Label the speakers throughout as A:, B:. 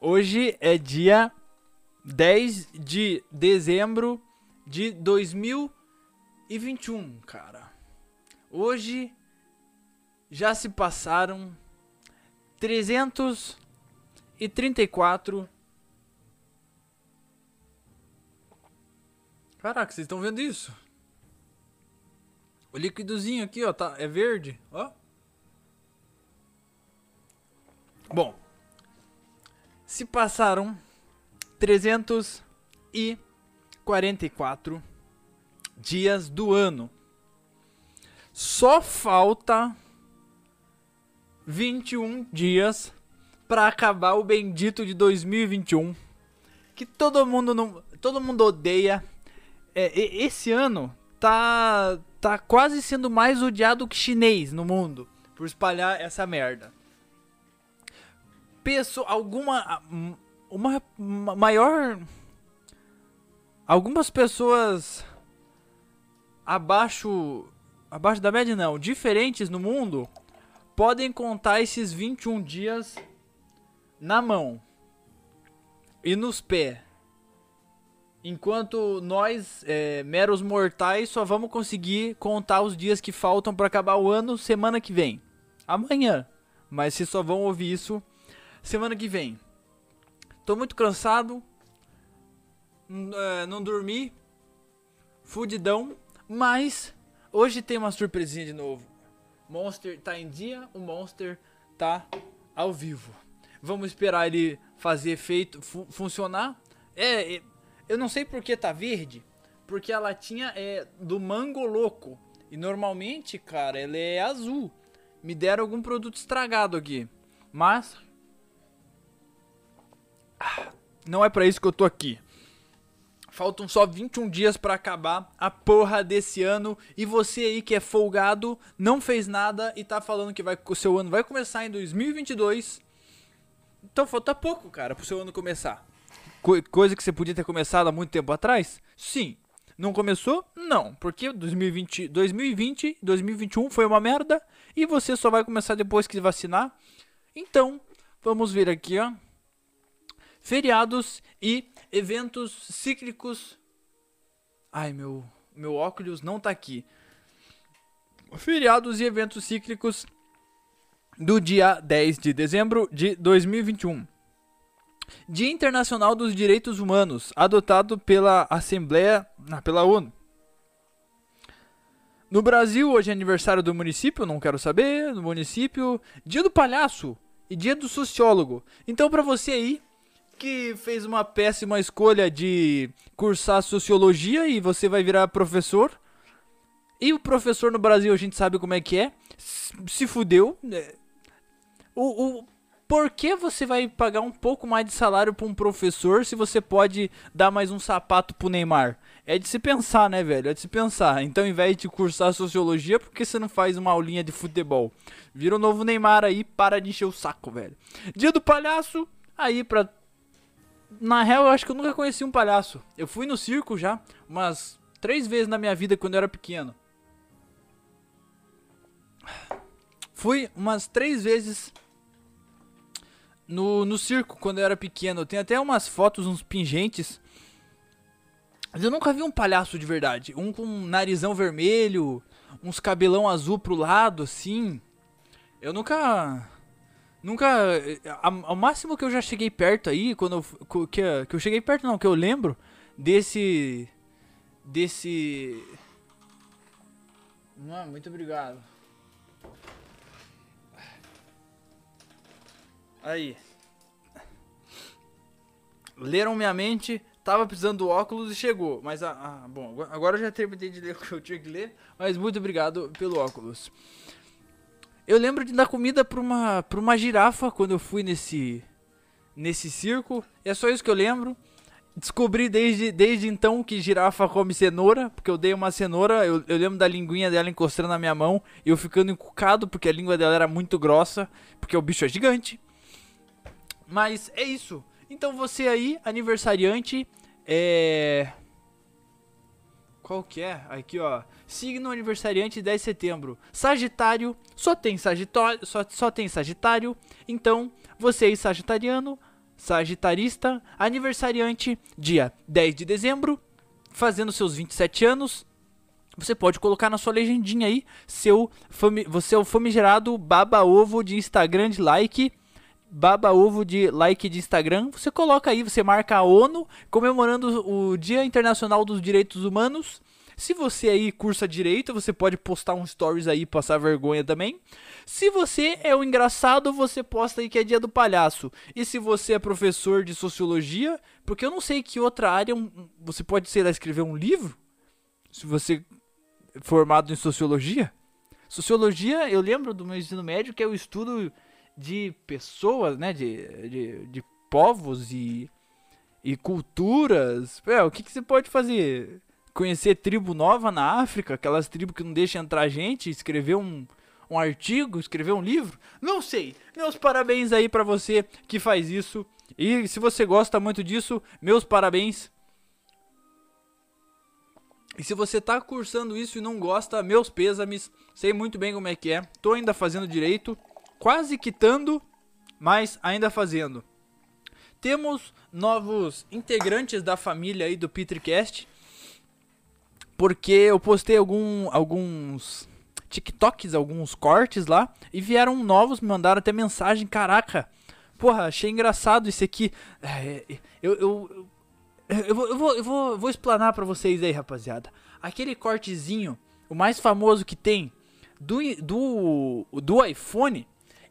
A: Hoje é dia 10 de dezembro de 2021, cara. Hoje já se passaram 334 Caraca, vocês estão vendo isso? O líquidozinho aqui, ó, tá, é verde, ó. Bom, se passaram 344 dias do ano. Só falta 21 dias para acabar o bendito de 2021, que todo mundo não, todo mundo odeia. É, esse ano tá tá quase sendo mais odiado que chinês no mundo por espalhar essa merda. Pessoa, alguma uma, maior algumas pessoas abaixo abaixo da média não, diferentes no mundo podem contar esses 21 dias na mão e nos pés. Enquanto nós, é, meros mortais, só vamos conseguir contar os dias que faltam para acabar o ano semana que vem. Amanhã. Mas vocês só vão ouvir isso semana que vem. Tô muito cansado. Uh, não dormi. Fudidão. Mas hoje tem uma surpresinha de novo. Monster tá em dia, o Monster tá ao vivo. Vamos esperar ele fazer efeito, fu funcionar. É, é eu não sei por que tá verde, porque a latinha é do Mango Louco. E normalmente, cara, ela é azul. Me deram algum produto estragado aqui. Mas não é para isso que eu tô aqui. Faltam só 21 dias para acabar a porra desse ano e você aí que é folgado, não fez nada e tá falando que vai o seu ano vai começar em 2022. Então falta pouco, cara, pro seu ano começar coisa que você podia ter começado há muito tempo atrás? Sim. Não começou? Não, porque 2020, 2020, 2021 foi uma merda e você só vai começar depois que vacinar. Então, vamos ver aqui, ó. Feriados e eventos cíclicos. Ai, meu, meu óculos não tá aqui. Feriados e eventos cíclicos do dia 10 de dezembro de 2021. Dia Internacional dos Direitos Humanos, adotado pela Assembleia, ah, pela ONU. No Brasil, hoje é aniversário do município, não quero saber, do município, dia do palhaço e dia do sociólogo. Então, para você aí que fez uma péssima escolha de cursar sociologia e você vai virar professor, e o professor no Brasil a gente sabe como é que é, se fudeu. Né? O, o por que você vai pagar um pouco mais de salário para um professor se você pode dar mais um sapato pro Neymar? É de se pensar, né, velho? É de se pensar. Então, ao invés de cursar sociologia, por que você não faz uma aulinha de futebol? Vira o novo Neymar aí, para de encher o saco, velho. Dia do palhaço, aí pra. Na real, eu acho que eu nunca conheci um palhaço. Eu fui no circo já, umas três vezes na minha vida quando eu era pequeno. Fui umas três vezes no, no circo quando eu era pequeno. Tem até umas fotos, uns pingentes. Mas eu nunca vi um palhaço de verdade. Um com um narizão vermelho, uns cabelão azul pro lado, assim. Eu nunca. Nunca. Ao máximo que eu já cheguei perto aí, quando eu, que, que eu cheguei perto, não, que eu lembro desse. Desse. Não, muito obrigado. Aí. Leram minha mente, tava precisando do óculos e chegou. Mas, ah, ah, bom, agora eu já terminei de ler o que eu tinha que ler. Mas muito obrigado pelo óculos. Eu lembro de dar comida pra uma, pra uma girafa quando eu fui nesse, nesse circo. É só isso que eu lembro. Descobri desde, desde então que girafa come cenoura, porque eu dei uma cenoura, eu, eu lembro da linguinha dela encostando na minha mão, e eu ficando encucado porque a língua dela era muito grossa, porque o bicho é gigante. Mas é isso. Então você aí, aniversariante, é. Qual que é? Aqui, ó. Signo aniversariante 10 de setembro. Sagitário. Só tem Sagitário. Só, só tem Sagitário. Então, você é sagitariano, sagitarista, aniversariante, dia 10 de dezembro, fazendo seus 27 anos. Você pode colocar na sua legendinha aí seu você é o famigerado baba ovo de Instagram de like baba ovo de like de Instagram, você coloca aí, você marca a ONU comemorando o Dia Internacional dos Direitos Humanos. Se você aí cursa direito, você pode postar um stories aí, passar vergonha também. Se você é o um engraçado, você posta aí que é dia do palhaço. E se você é professor de sociologia, porque eu não sei que outra área você pode ser lá escrever um livro? Se você é formado em sociologia? Sociologia, eu lembro do meu ensino médio que é o estudo de pessoas, né? De, de, de povos e, e culturas. É, o que, que você pode fazer? Conhecer tribo nova na África, aquelas tribos que não deixam entrar gente, escrever um, um artigo, escrever um livro? Não sei. Meus parabéns aí para você que faz isso. E se você gosta muito disso, meus parabéns. E se você tá cursando isso e não gosta, meus pêsames. Sei muito bem como é que é. Tô ainda fazendo direito quase quitando, mas ainda fazendo. Temos novos integrantes da família aí do Petricast, porque eu postei algum, alguns TikToks, alguns cortes lá, e vieram novos, me mandaram até mensagem, caraca, porra, achei engraçado isso aqui. É, eu, eu, eu, vou, eu, vou, eu vou explanar pra vocês aí, rapaziada. Aquele cortezinho, o mais famoso que tem, do, do, do iPhone,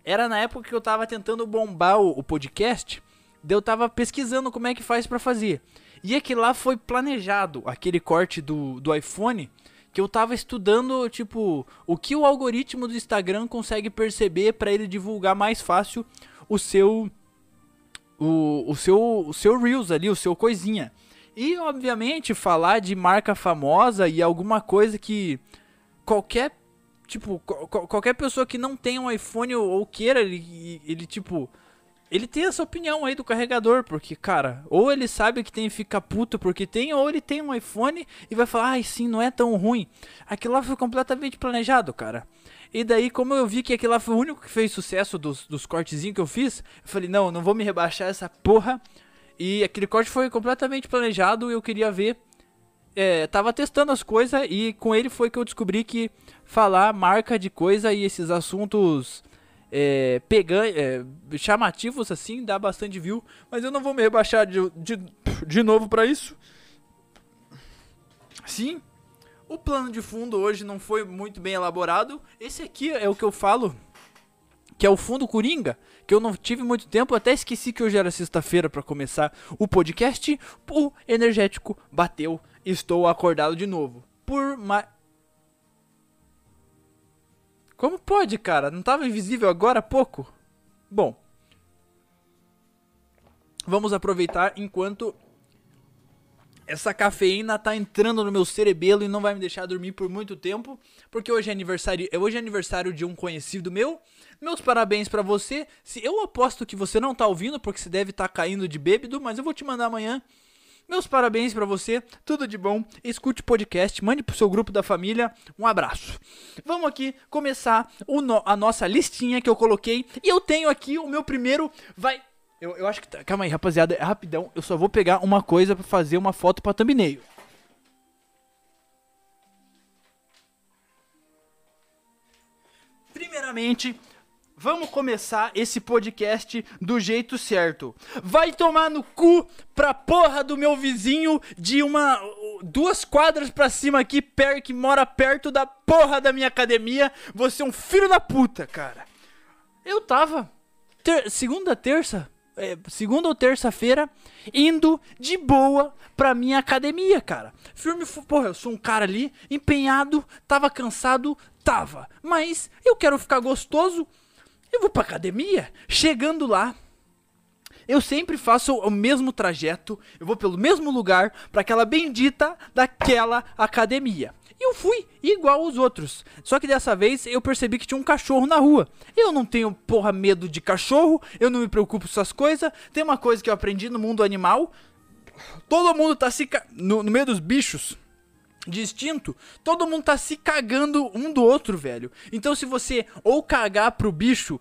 A: era na época que eu tava tentando bombar o, o podcast, eu tava pesquisando como é que faz para fazer. E aquele lá foi planejado, aquele corte do, do iPhone, que eu tava estudando, tipo, o que o algoritmo do Instagram consegue perceber para ele divulgar mais fácil o seu o, o seu o seu reels ali, o seu coisinha. E obviamente falar de marca famosa e alguma coisa que qualquer tipo, qualquer pessoa que não tenha um iPhone ou, queira, ele, ele, tipo, ele tem essa opinião aí do carregador, porque, cara, ou ele sabe que tem e fica puto porque tem, ou ele tem um iPhone e vai falar, ai sim, não é tão ruim. Aquilo lá foi completamente planejado, cara. E daí, como eu vi que aquilo lá foi o único que fez sucesso dos, dos cortezinhos que eu fiz, eu falei, não, não vou me rebaixar essa porra. E aquele corte foi completamente planejado e eu queria ver. É, tava testando as coisas e com ele foi que eu descobri que falar marca de coisa e esses assuntos é, pegan é, chamativos assim, dá bastante view. Mas eu não vou me rebaixar de, de, de novo para isso. Sim, o plano de fundo hoje não foi muito bem elaborado. Esse aqui é o que eu falo, que é o fundo Coringa, que eu não tive muito tempo, até esqueci que hoje era sexta-feira para começar o podcast. O energético bateu, estou acordado de novo. Por mais como pode, cara? Não estava invisível agora há pouco? Bom. Vamos aproveitar enquanto essa cafeína tá entrando no meu cerebelo e não vai me deixar dormir por muito tempo, porque hoje é aniversário, hoje é aniversário de um conhecido meu. Meus parabéns para você. Se eu aposto que você não tá ouvindo porque você deve estar tá caindo de bêbado, mas eu vou te mandar amanhã meus parabéns para você, tudo de bom. Escute o podcast, mande pro seu grupo da família. Um abraço. Vamos aqui começar no, a nossa listinha que eu coloquei. E eu tenho aqui o meu primeiro. Vai. Eu, eu acho que. Tá, calma aí, rapaziada, é rapidão. Eu só vou pegar uma coisa para fazer uma foto pra thumbnail. Primeiramente, Vamos começar esse podcast do jeito certo. Vai tomar no cu pra porra do meu vizinho de uma. duas quadras pra cima aqui, per, que mora perto da porra da minha academia. Você é um filho da puta, cara. Eu tava. Ter, segunda, terça? É, segunda ou terça-feira, indo de boa pra minha academia, cara. Firme, porra, eu sou um cara ali, empenhado, tava cansado, tava. Mas eu quero ficar gostoso eu vou pra academia, chegando lá, eu sempre faço o mesmo trajeto, eu vou pelo mesmo lugar para aquela bendita daquela academia. E eu fui igual os outros. Só que dessa vez eu percebi que tinha um cachorro na rua. Eu não tenho porra medo de cachorro, eu não me preocupo com essas coisas. Tem uma coisa que eu aprendi no mundo animal: todo mundo tá se. No, no meio dos bichos, distinto, todo mundo tá se cagando um do outro, velho. Então se você ou cagar pro bicho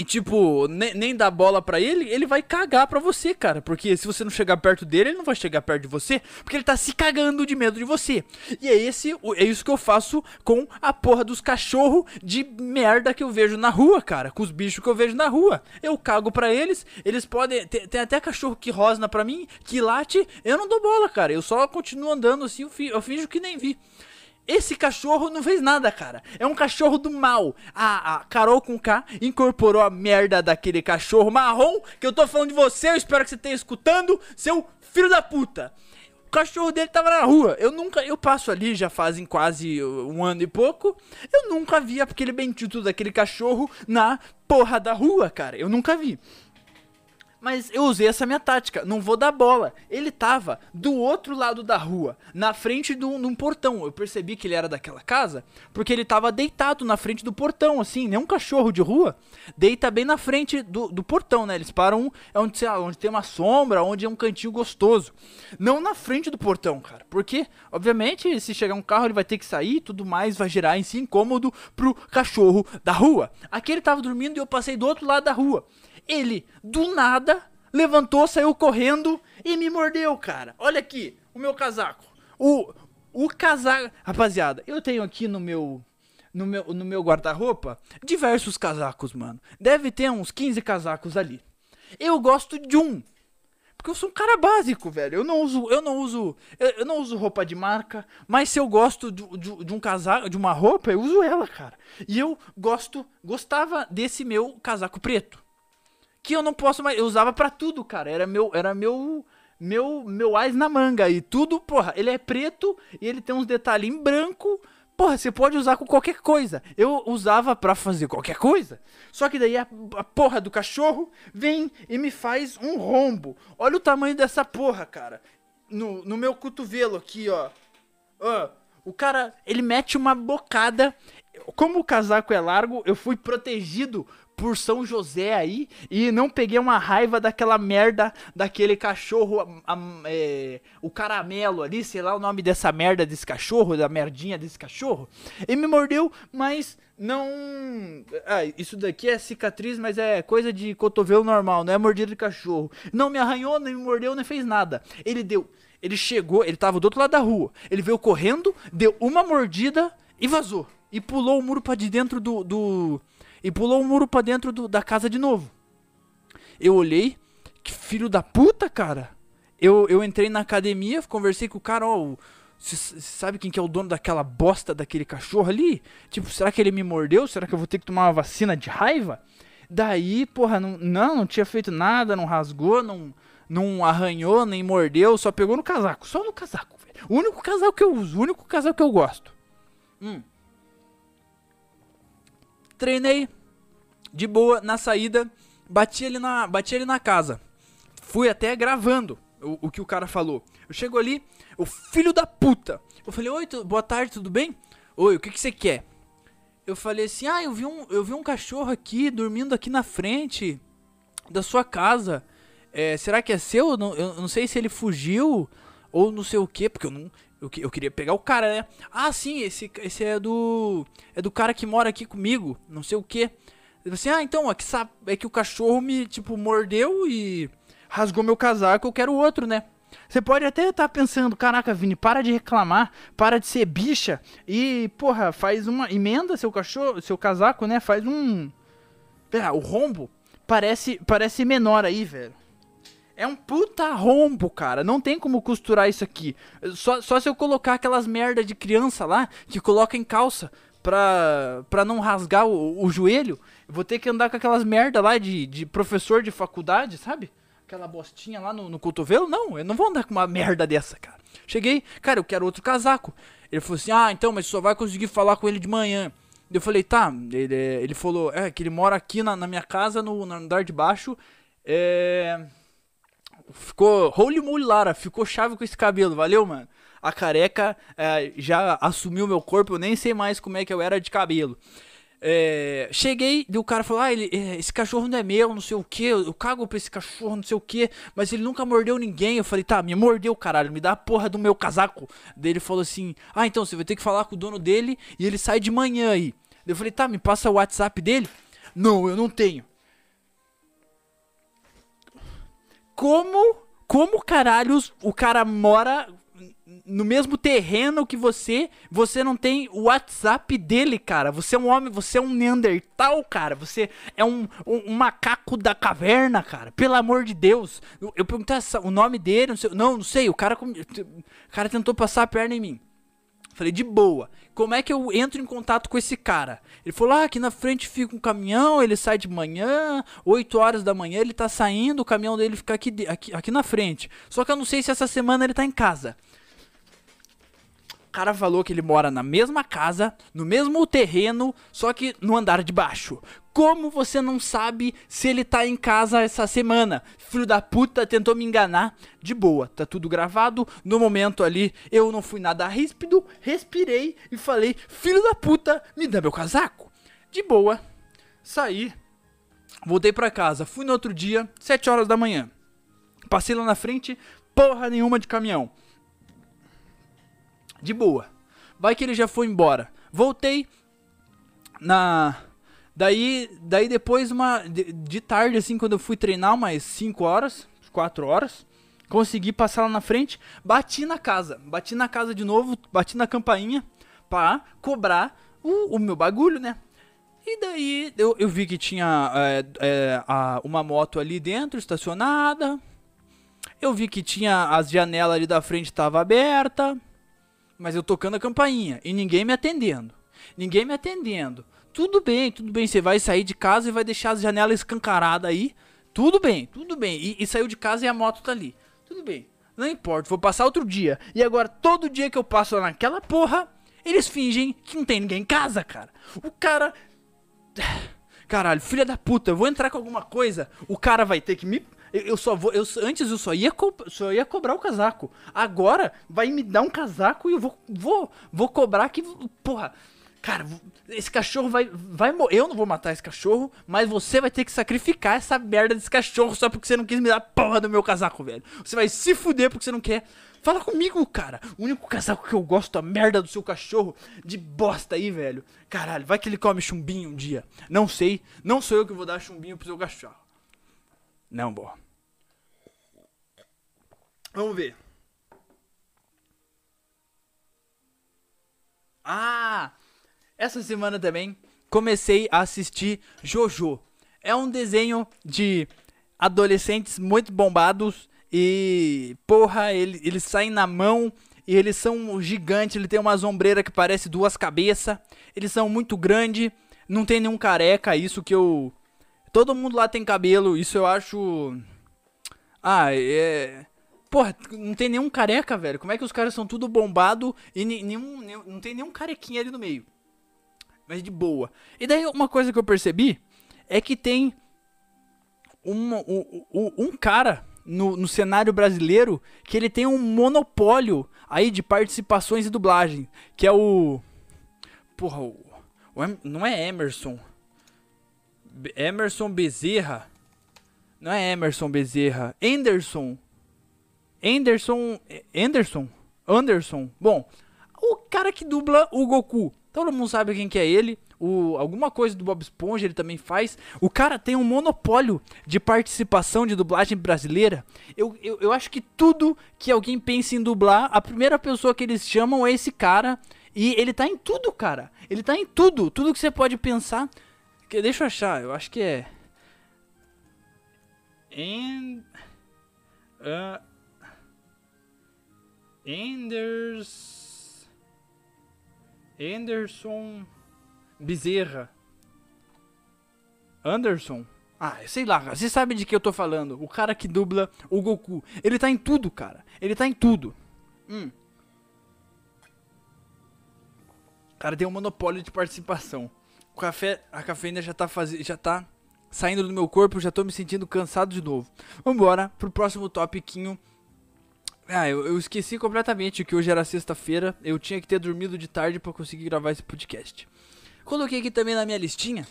A: e tipo, ne nem dar bola pra ele, ele vai cagar pra você, cara. Porque se você não chegar perto dele, ele não vai chegar perto de você, porque ele tá se cagando de medo de você. E é esse, é isso que eu faço com a porra dos cachorros de merda que eu vejo na rua, cara. Com os bichos que eu vejo na rua. Eu cago pra eles, eles podem. Tem, tem até cachorro que rosna pra mim, que late, eu não dou bola, cara. Eu só continuo andando assim, eu, fi, eu finjo que nem vi. Esse cachorro não fez nada, cara. É um cachorro do mal. A, a Carol com K incorporou a merda daquele cachorro marrom que eu tô falando de você. Eu espero que você esteja escutando, seu filho da puta. O cachorro dele tava na rua. Eu nunca, eu passo ali já fazem quase um ano e pouco. Eu nunca vi aquele bendito daquele cachorro na porra da rua, cara. Eu nunca vi. Mas eu usei essa minha tática, não vou dar bola. Ele tava do outro lado da rua, na frente de um, portão. Eu percebi que ele era daquela casa, porque ele tava deitado na frente do portão, assim, nem um cachorro de rua. Deita bem na frente do, do portão, né? Eles param é onde, sei lá, onde tem uma sombra, onde é um cantinho gostoso. Não na frente do portão, cara. Porque, obviamente, se chegar um carro, ele vai ter que sair tudo mais, vai gerar em si incômodo pro cachorro da rua. Aqui ele tava dormindo e eu passei do outro lado da rua. Ele, do nada, levantou, saiu correndo e me mordeu, cara. Olha aqui, o meu casaco. O, o casaco. Rapaziada, eu tenho aqui no meu. No meu, no meu guarda-roupa diversos casacos, mano. Deve ter uns 15 casacos ali. Eu gosto de um. Porque eu sou um cara básico, velho. Eu não uso, eu não uso, eu, não uso roupa de marca, mas se eu gosto de, de, de, um casaco, de uma roupa, eu uso ela, cara. E eu gosto, gostava desse meu casaco preto que eu não posso mais. Eu usava para tudo, cara. Era meu, era meu, meu, meu ás na manga e tudo, porra. Ele é preto e ele tem uns detalhes em branco. Porra, você pode usar com qualquer coisa. Eu usava para fazer qualquer coisa. Só que daí a, a, porra do cachorro vem e me faz um rombo. Olha o tamanho dessa porra, cara. No, no meu cotovelo aqui, ó. Ó. O cara, ele mete uma bocada. Como o casaco é largo, eu fui protegido por São José aí e não peguei uma raiva daquela merda daquele cachorro, a, a, é, o caramelo ali, sei lá o nome dessa merda desse cachorro, da merdinha desse cachorro. Ele me mordeu, mas não. Ah, isso daqui é cicatriz, mas é coisa de cotovelo normal, não é mordida de cachorro. Não me arranhou, nem me mordeu, nem fez nada. Ele deu. Ele chegou, ele tava do outro lado da rua. Ele veio correndo, deu uma mordida e vazou. E pulou o muro para de dentro do, do, e pulou o muro para dentro do, da casa de novo. Eu olhei, que filho da puta, cara. Eu, eu entrei na academia, conversei com o cara, ó, sabe quem que é o dono daquela bosta daquele cachorro ali? Tipo, será que ele me mordeu? Será que eu vou ter que tomar uma vacina de raiva? Daí, porra, não, não, não tinha feito nada, não rasgou, não, não arranhou, nem mordeu, só pegou no casaco, só no casaco, velho. O único casaco que eu uso, o único casaco que eu gosto. Hum. Treinei de boa na saída, bati ele na, bati ele na casa. Fui até gravando o, o que o cara falou. Eu chego ali, o filho da puta. Eu falei: "Oi, boa tarde, tudo bem?" "Oi, o que que você quer?" Eu falei assim: "Ah, eu vi um, eu vi um cachorro aqui dormindo aqui na frente da sua casa. É, será que é seu? Eu não, eu não sei se ele fugiu ou não sei o que, porque eu não, eu, eu queria pegar o cara, né? Ah, sim, esse, esse é do. É do cara que mora aqui comigo, não sei o que. Assim, ah, então, é que, é que o cachorro me, tipo, mordeu e rasgou meu casaco, eu quero outro, né? Você pode até estar tá pensando, caraca, Vini, para de reclamar, para de ser bicha e, porra, faz uma emenda seu cachorro, seu casaco, né? Faz um, o rombo parece parece menor aí, velho. É um puta rombo, cara. Não tem como costurar isso aqui. Só, só se eu colocar aquelas merda de criança lá que coloca em calça pra, pra não rasgar o, o joelho. Vou ter que andar com aquelas merda lá de, de professor de faculdade, sabe? Aquela bostinha lá no, no cotovelo. Não, eu não vou andar com uma merda dessa, cara. Cheguei, cara, eu quero outro casaco. Ele falou assim: ah, então, mas só vai conseguir falar com ele de manhã. Eu falei, tá. Ele, ele falou, é, que ele mora aqui na, na minha casa, no, no andar de baixo. É ficou holy moly Lara, ficou chave com esse cabelo, valeu, mano? A careca é, já assumiu meu corpo, eu nem sei mais como é que eu era de cabelo. É, cheguei e o cara falou: Ah, ele, é, esse cachorro não é meu, não sei o que. Eu cago pra esse cachorro, não sei o que. Mas ele nunca mordeu ninguém. Eu falei: Tá, me mordeu, caralho. Me dá a porra do meu casaco. Daí ele falou assim: Ah, então você vai ter que falar com o dono dele e ele sai de manhã aí. Eu falei: Tá, me passa o WhatsApp dele. Não, eu não tenho. Como, como caralhos o cara mora no mesmo terreno que você, você não tem o WhatsApp dele, cara. Você é um homem, você é um Neandertal, cara. Você é um, um, um macaco da caverna, cara. Pelo amor de Deus. Eu, eu perguntei o nome dele, não sei, não, não sei. O cara, o cara tentou passar a perna em mim. Falei, de boa. Como é que eu entro em contato com esse cara? Ele falou: ah, aqui na frente fica um caminhão, ele sai de manhã, 8 horas da manhã, ele tá saindo, o caminhão dele fica aqui, aqui, aqui na frente. Só que eu não sei se essa semana ele tá em casa. O cara falou que ele mora na mesma casa, no mesmo terreno, só que no andar de baixo. Como você não sabe se ele tá em casa essa semana? Filho da puta tentou me enganar. De boa, tá tudo gravado. No momento ali, eu não fui nada ríspido, respirei e falei: Filho da puta, me dá meu casaco. De boa, saí, voltei pra casa. Fui no outro dia, 7 horas da manhã. Passei lá na frente, porra nenhuma de caminhão. De boa. Vai que ele já foi embora. Voltei na daí daí depois uma de, de tarde assim quando eu fui treinar mais 5 horas, 4 horas, consegui passar lá na frente, bati na casa, bati na casa de novo, bati na campainha para cobrar o, o meu bagulho, né? E daí eu, eu vi que tinha é, é, a, uma moto ali dentro, estacionada. Eu vi que tinha as janelas ali da frente tava aberta mas eu tocando a campainha e ninguém me atendendo. Ninguém me atendendo. Tudo bem, tudo bem. Você vai sair de casa e vai deixar as janelas escancaradas aí. Tudo bem, tudo bem. E, e, saiu de casa e a moto tá ali. Tudo bem. Não importa, vou passar outro dia. E agora, todo dia que eu passo lá naquela porra, eles fingem que não tem ninguém em casa, cara. O cara. Caralho, filha da puta, eu vou entrar com alguma coisa. O cara vai ter que me eu, só vou. Eu, antes eu só ia, só ia cobrar o casaco. Agora vai me dar um casaco e eu vou, vou, vou cobrar que. Porra. Cara, esse cachorro vai, vai. Eu não vou matar esse cachorro, mas você vai ter que sacrificar essa merda desse cachorro só porque você não quis me dar a porra do meu casaco, velho. Você vai se fuder porque você não quer. Fala comigo, cara. O único casaco que eu gosto, a merda do seu cachorro de bosta aí, velho. Caralho, vai que ele come chumbinho um dia. Não sei. Não sou eu que vou dar chumbinho pro seu cachorro. Não, boa. Vamos ver. Ah! Essa semana também comecei a assistir Jojo. É um desenho de adolescentes muito bombados e porra, ele, eles saem na mão e eles são gigantes, ele tem uma sombreira que parece duas cabeças. Eles são muito grandes, não tem nenhum careca, isso que eu Todo mundo lá tem cabelo, isso eu acho. Ah, é. Porra, não tem nenhum careca, velho. Como é que os caras são tudo bombado e nenhum, nenhum, não tem nenhum carequinha ali no meio? Mas de boa. E daí uma coisa que eu percebi é que tem um, um, um cara no, no, cenário brasileiro que ele tem um monopólio aí de participações e dublagem. Que é o. Porra, o, o não é Emerson. Emerson Bezerra. Não é Emerson Bezerra. Anderson. Anderson. Anderson? Anderson. Bom, o cara que dubla o Goku. Todo mundo sabe quem que é ele. O, alguma coisa do Bob Esponja ele também faz. O cara tem um monopólio de participação de dublagem brasileira. Eu, eu, eu acho que tudo que alguém pensa em dublar, a primeira pessoa que eles chamam é esse cara. E ele tá em tudo, cara. Ele tá em tudo. Tudo que você pode pensar. Deixa eu achar, eu acho que é. And, uh, Anders. Anderson Bezerra. Anderson? Ah, sei lá, você sabe de que eu tô falando. O cara que dubla o Goku. Ele tá em tudo, cara. Ele tá em tudo. Hum. O cara tem um monopólio de participação café, a cafeína já tá fazendo, já tá saindo do meu corpo, já tô me sentindo cansado de novo. Vambora pro próximo topiquinho. Ah, eu, eu esqueci completamente que hoje era sexta-feira, eu tinha que ter dormido de tarde para conseguir gravar esse podcast. Coloquei aqui também na minha listinha.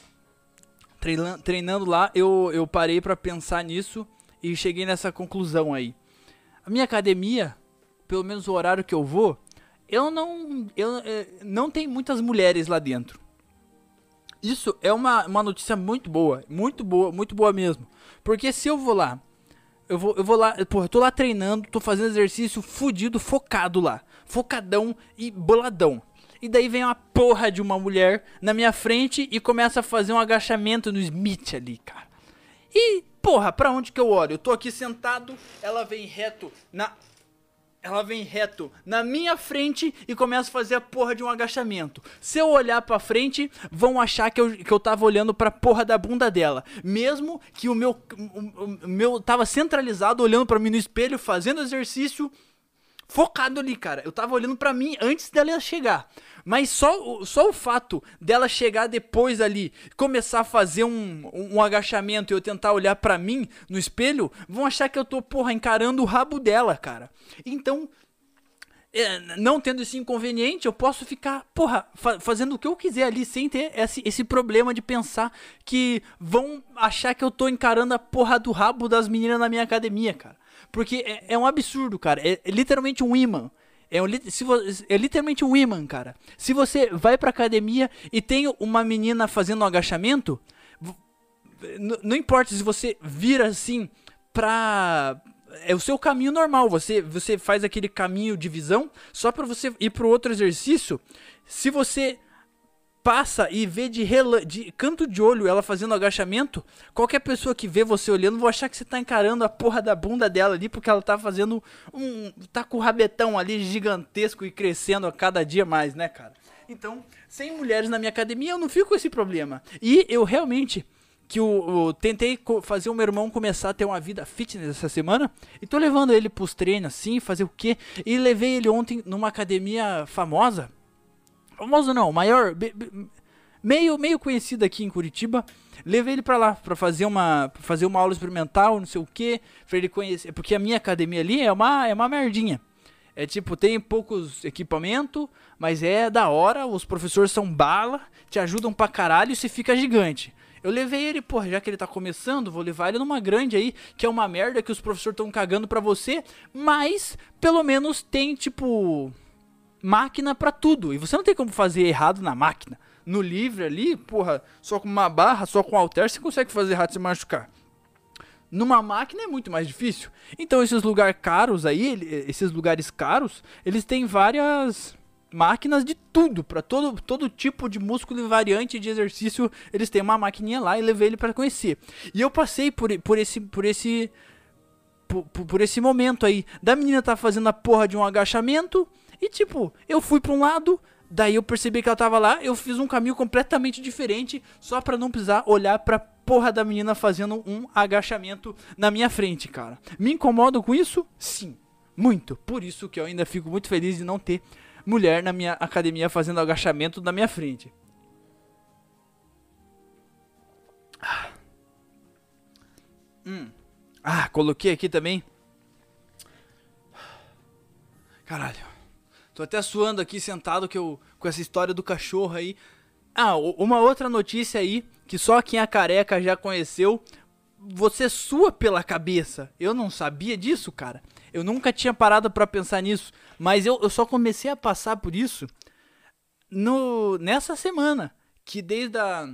A: Treinando, treinando lá, eu, eu parei para pensar nisso e cheguei nessa conclusão aí. A minha academia, pelo menos o horário que eu vou, eu não, eu, é, não tem muitas mulheres lá dentro. Isso é uma, uma notícia muito boa, muito boa, muito boa mesmo. Porque se eu vou lá, eu vou, eu vou lá, porra, eu tô lá treinando, tô fazendo exercício fudido, focado lá. Focadão e boladão. E daí vem uma porra de uma mulher na minha frente e começa a fazer um agachamento no Smith ali, cara. E, porra, pra onde que eu olho? Eu tô aqui sentado, ela vem reto na ela vem reto na minha frente e começa a fazer a porra de um agachamento. Se eu olhar pra frente, vão achar que eu, que eu tava olhando pra porra da bunda dela. Mesmo que o meu, o, o meu tava centralizado, olhando para mim no espelho, fazendo exercício, focado ali, cara. Eu tava olhando para mim antes dela chegar. Mas só, só o fato dela chegar depois ali, começar a fazer um, um agachamento e eu tentar olhar para mim no espelho, vão achar que eu tô, porra, encarando o rabo dela, cara. Então, é, não tendo esse inconveniente, eu posso ficar, porra, fa fazendo o que eu quiser ali, sem ter esse, esse problema de pensar que vão achar que eu tô encarando a porra do rabo das meninas na minha academia, cara. Porque é, é um absurdo, cara. É, é, literalmente um imã. É, um, se é literalmente um imã, cara. Se você vai pra academia e tem uma menina fazendo um agachamento, não importa se você vira assim pra. É o seu caminho normal. Você, você faz aquele caminho de visão só para você ir pro outro exercício. Se você passa e vê de, rela de canto de olho ela fazendo agachamento, qualquer pessoa que vê você olhando vai achar que você tá encarando a porra da bunda dela ali, porque ela tá fazendo um. tá com o rabetão ali gigantesco e crescendo a cada dia mais, né, cara? Então, sem mulheres na minha academia, eu não fico com esse problema. E eu realmente que eu, tentei fazer o meu irmão começar a ter uma vida fitness essa semana e tô levando ele pros treinos assim, fazer o quê? E levei ele ontem numa academia famosa famoso não, maior, meio meio conhecido aqui em Curitiba. Levei ele para lá para fazer uma pra fazer uma aula experimental, não sei o que, para ele conhecer, porque a minha academia ali é uma é uma merdinha. É tipo, tem poucos equipamento, mas é da hora, os professores são bala, te ajudam pra caralho e você fica gigante. Eu levei ele, pô, já que ele tá começando, vou levar ele numa grande aí, que é uma merda que os professores estão cagando pra você, mas pelo menos tem, tipo, máquina para tudo. E você não tem como fazer errado na máquina. No livre ali, porra, só com uma barra, só com alter, você consegue fazer errado se machucar. Numa máquina é muito mais difícil. Então esses lugares caros aí, esses lugares caros, eles têm várias máquinas de tudo, para todo, todo tipo de músculo e variante de exercício, eles têm uma maquininha lá e levei ele para conhecer. E eu passei por, por esse por esse por, por, esse momento aí da menina tá fazendo a porra de um agachamento e tipo, eu fui pra um lado, daí eu percebi que ela tava lá, eu fiz um caminho completamente diferente, só pra não precisar olhar pra porra da menina fazendo um agachamento na minha frente, cara. Me incomodo com isso? Sim, muito. Por isso que eu ainda fico muito feliz de não ter mulher na minha academia fazendo agachamento na minha frente. Hum. Ah, coloquei aqui também. Caralho. Tô até suando aqui sentado que eu, com essa história do cachorro aí. Ah, uma outra notícia aí, que só quem é careca já conheceu. Você sua pela cabeça. Eu não sabia disso, cara. Eu nunca tinha parado para pensar nisso. Mas eu, eu só comecei a passar por isso no, nessa semana. Que desde a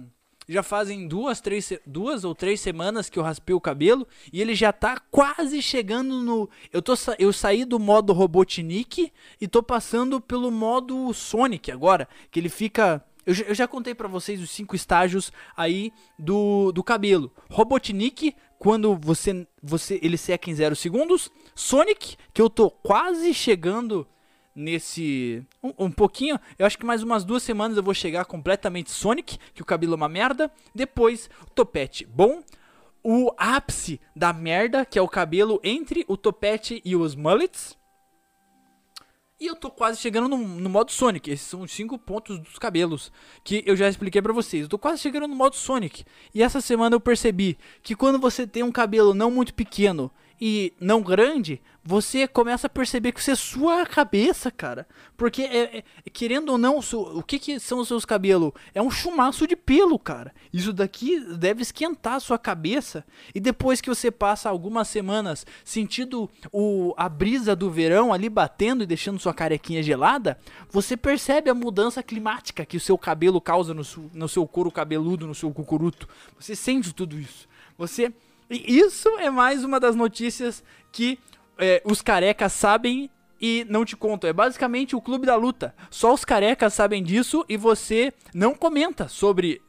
A: já fazem duas, três, duas ou três semanas que eu raspei o cabelo e ele já tá quase chegando no. Eu, tô, eu saí do modo Robotnik e tô passando pelo modo Sonic agora, que ele fica. Eu, eu já contei para vocês os cinco estágios aí do, do cabelo. Robotnik, quando você, você ele seca em zero segundos. Sonic, que eu tô quase chegando nesse. Um, um, pouquinho. Eu acho que mais umas duas semanas eu vou chegar completamente Sonic, que o cabelo é uma merda. Depois, topete bom. O ápice da merda, que é o cabelo entre o topete e os mullets. E eu tô quase chegando no, no, modo Sonic. Esses são os 5 pontos dos cabelos que eu já expliquei para vocês. Eu tô quase chegando no modo Sonic. E essa semana eu percebi que quando você tem um cabelo não muito pequeno e não grande, você começa a perceber que você sua a cabeça, cara. Porque, é, é, querendo ou não, o que, que são os seus cabelos? É um chumaço de pelo, cara. Isso daqui deve esquentar a sua cabeça. E depois que você passa algumas semanas sentindo o, a brisa do verão ali batendo e deixando sua carequinha gelada, você percebe a mudança climática que o seu cabelo causa no, no seu couro cabeludo, no seu cucuruto. Você sente tudo isso. Você e isso é mais uma das notícias que é, os carecas sabem e não te contam. É basicamente o clube da luta. Só os carecas sabem disso e você não comenta sobre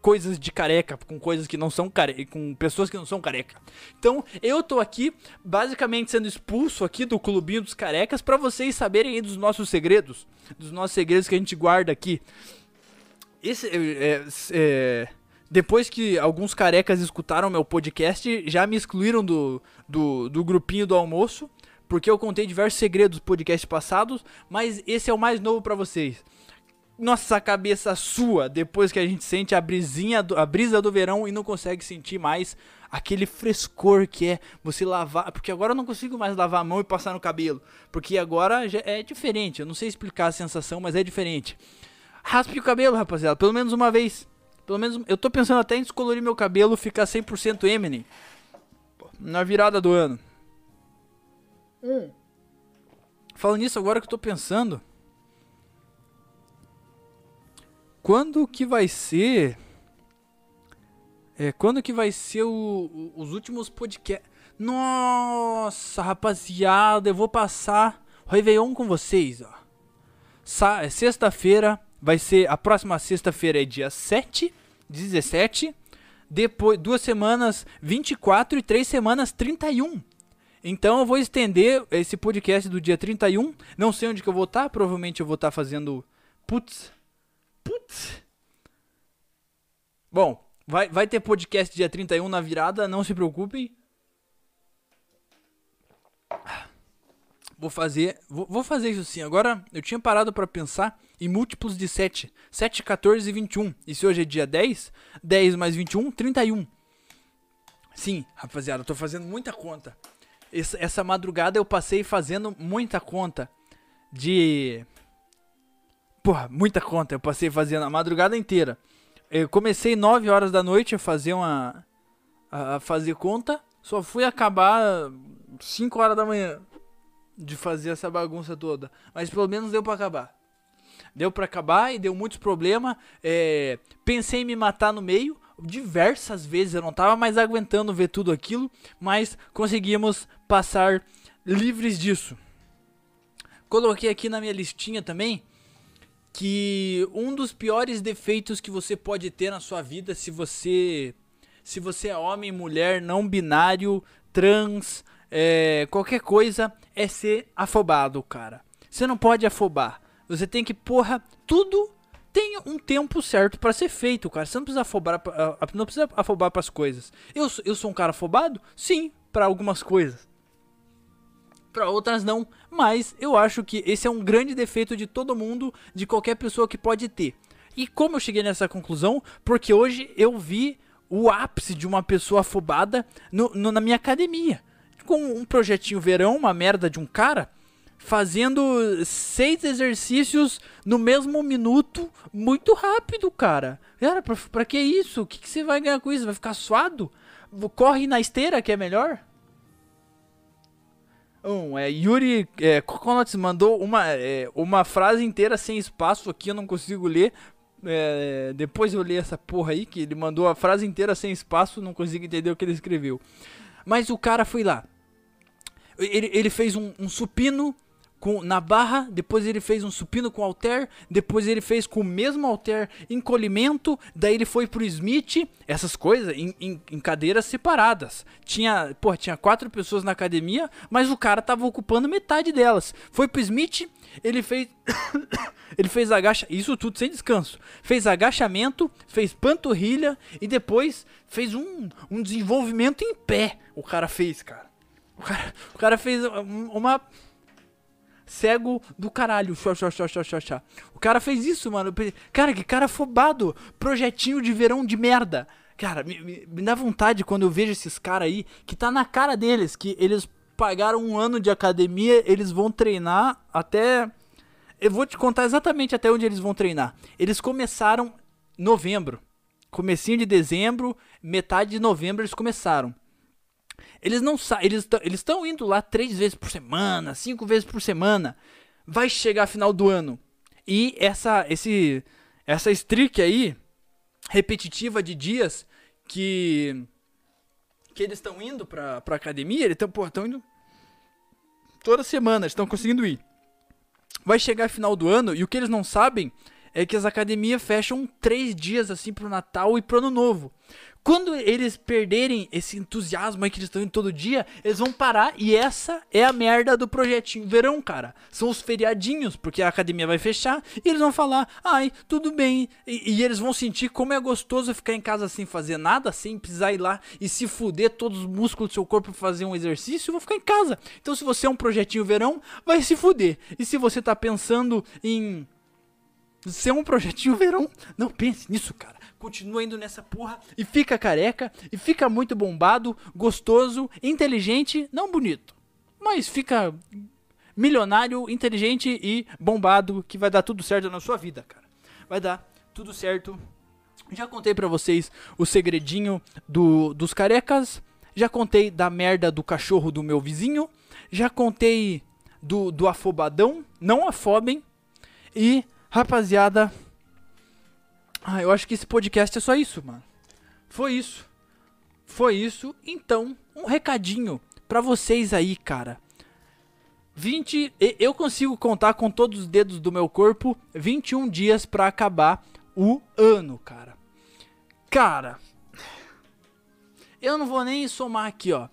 A: coisas de careca, com coisas que não são careca, com pessoas que não são careca. Então, eu tô aqui basicamente sendo expulso aqui do clubinho dos carecas para vocês saberem aí dos nossos segredos, dos nossos segredos que a gente guarda aqui. Esse é, é depois que alguns carecas escutaram meu podcast, já me excluíram do, do, do grupinho do almoço, porque eu contei diversos segredos do podcast passados, mas esse é o mais novo para vocês. Nossa cabeça sua, depois que a gente sente a brisinha, do, a brisa do verão e não consegue sentir mais aquele frescor que é você lavar, porque agora eu não consigo mais lavar a mão e passar no cabelo, porque agora é diferente, eu não sei explicar a sensação, mas é diferente. Raspe o cabelo, rapaziada, pelo menos uma vez. Pelo menos eu tô pensando até em descolorir meu cabelo, ficar 100% Eminem. Na virada do ano. Hum. Falando nisso, agora que eu tô pensando. Quando que vai ser. É, quando que vai ser o, o, os últimos podcasts? Nossa, rapaziada, eu vou passar Réveillon com vocês, ó. É sexta-feira, vai ser. A próxima sexta-feira é dia 7, 17. Depois, duas semanas 24 e três semanas 31. Então eu vou estender esse podcast do dia 31. Não sei onde que eu vou estar. Provavelmente eu vou estar fazendo. Putz. Putz. Bom, vai, vai ter podcast dia 31 na virada. Não se preocupem. Vou fazer, vou, vou fazer isso sim. Agora, eu tinha parado para pensar em múltiplos de 7. 7, 14 e 21. E se hoje é dia 10, 10 mais 21, 31. Sim, rapaziada, eu tô fazendo muita conta. Essa, essa madrugada eu passei fazendo muita conta de... Porra, muita conta. Eu passei fazendo a madrugada inteira. Eu comecei 9 horas da noite a fazer uma... A fazer conta. Só fui acabar 5 horas da manhã de fazer essa bagunça toda. Mas pelo menos deu para acabar. Deu para acabar e deu muitos problemas. É, pensei em me matar no meio. Diversas vezes eu não tava mais aguentando ver tudo aquilo. Mas conseguimos passar livres disso. Coloquei aqui na minha listinha também que um dos piores defeitos que você pode ter na sua vida se você se você é homem, mulher, não binário, trans, é, qualquer coisa é ser afobado, cara. Você não pode afobar. Você tem que, porra, tudo tem um tempo certo para ser feito, cara. Você não precisa afobar, não precisa afobar para as coisas. Eu, eu sou um cara afobado? Sim, para algumas coisas. Para outras não, mas eu acho que esse é um grande defeito de todo mundo, de qualquer pessoa que pode ter. E como eu cheguei nessa conclusão? Porque hoje eu vi o ápice de uma pessoa afobada no, no, na minha academia com um projetinho verão, uma merda de um cara, fazendo seis exercícios no mesmo minuto, muito rápido, cara. Cara, pra, pra que isso? O que, que você vai ganhar com isso? Vai ficar suado? Corre na esteira, que é melhor? Um, é, Yuri é, Coconuts mandou uma, é, uma frase inteira sem espaço aqui, eu não consigo ler. É, depois eu li essa porra aí, que ele mandou a frase inteira sem espaço, não consigo entender o que ele escreveu. Mas o cara foi lá. Ele, ele fez um, um supino com, na barra, depois ele fez um supino com alter, depois ele fez com o mesmo alter encolhimento, daí ele foi pro Smith, essas coisas em, em, em, cadeiras separadas. Tinha, pô, tinha quatro pessoas na academia, mas o cara tava ocupando metade delas. Foi pro Smith, ele fez ele fez agacha, isso tudo sem descanso. Fez agachamento, fez panturrilha e depois fez um, um desenvolvimento em pé. O cara fez, cara. O cara, o cara fez uma. Cego do caralho. Xó, xó, xó, xó, xó, xó. O cara fez isso, mano. Cara, que cara afobado. Projetinho de verão de merda. Cara, me, me, me dá vontade quando eu vejo esses caras aí, que tá na cara deles, que eles pagaram um ano de academia, eles vão treinar até. Eu vou te contar exatamente até onde eles vão treinar. Eles começaram novembro. Comecinho de dezembro, metade de novembro eles começaram. Eles não sabem, eles estão indo lá três vezes por semana, cinco vezes por semana. Vai chegar final do ano. E essa esse essa streak aí repetitiva de dias que que eles estão indo pra, pra academia, eles estão indo toda semana, estão conseguindo ir. Vai chegar final do ano e o que eles não sabem é que as academias fecham três dias assim pro Natal e pro Ano Novo. Quando eles perderem esse entusiasmo aí que eles estão indo todo dia, eles vão parar e essa é a merda do projetinho verão, cara. São os feriadinhos, porque a academia vai fechar e eles vão falar, ai, tudo bem. E, e eles vão sentir como é gostoso ficar em casa sem fazer nada, sem precisar ir lá e se fuder todos os músculos do seu corpo pra fazer um exercício, vão ficar em casa. Então se você é um projetinho verão, vai se fuder. E se você tá pensando em ser um projetinho verão, não pense nisso, cara continua indo nessa porra e fica careca e fica muito bombado, gostoso, inteligente, não bonito, mas fica milionário, inteligente e bombado que vai dar tudo certo na sua vida, cara. Vai dar tudo certo. Já contei para vocês o segredinho do, dos carecas, já contei da merda do cachorro do meu vizinho, já contei do, do afobadão, não afobem. E, rapaziada, ah, eu acho que esse podcast é só isso, mano. Foi isso. Foi isso. Então, um recadinho para vocês aí, cara. 20, eu consigo contar com todos os dedos do meu corpo 21 dias para acabar o ano, cara. Cara, eu não vou nem somar aqui, ó.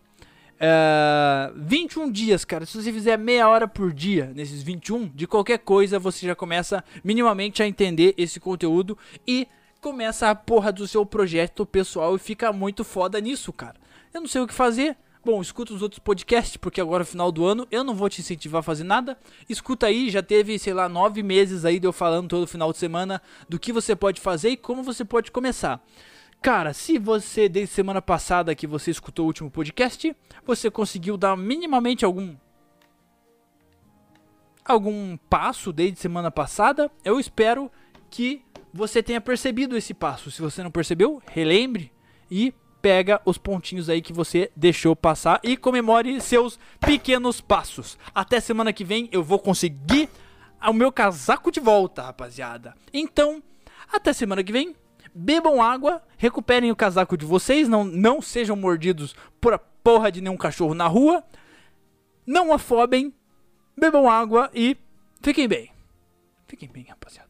A: É, 21 dias, cara. Se você fizer meia hora por dia nesses 21, de qualquer coisa você já começa minimamente a entender esse conteúdo e começa a porra do seu projeto pessoal e fica muito foda nisso, cara. Eu não sei o que fazer. Bom, escuta os outros podcasts, porque agora é final do ano eu não vou te incentivar a fazer nada. Escuta aí, já teve, sei lá, nove meses aí de eu falando todo final de semana do que você pode fazer e como você pode começar. Cara, se você, desde semana passada que você escutou o último podcast, você conseguiu dar minimamente algum. algum passo desde semana passada, eu espero que você tenha percebido esse passo. Se você não percebeu, relembre e pega os pontinhos aí que você deixou passar e comemore seus pequenos passos. Até semana que vem eu vou conseguir o meu casaco de volta, rapaziada. Então, até semana que vem bebam água, recuperem o casaco de vocês, não, não sejam mordidos por a porra de nenhum cachorro na rua, não afobem, bebam água e fiquem bem. Fiquem bem, rapaziada.